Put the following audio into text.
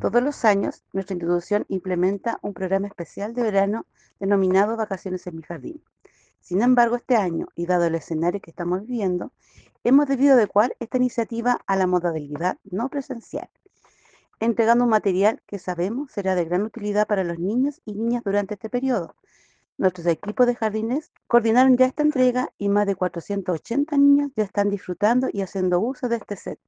Todos los años, nuestra institución implementa un programa especial de verano denominado Vacaciones en mi jardín. Sin embargo, este año, y dado el escenario que estamos viviendo, hemos debido adecuar esta iniciativa a la modalidad no presencial, entregando un material que sabemos será de gran utilidad para los niños y niñas durante este periodo. Nuestros equipos de jardines coordinaron ya esta entrega y más de 480 niños ya están disfrutando y haciendo uso de este set.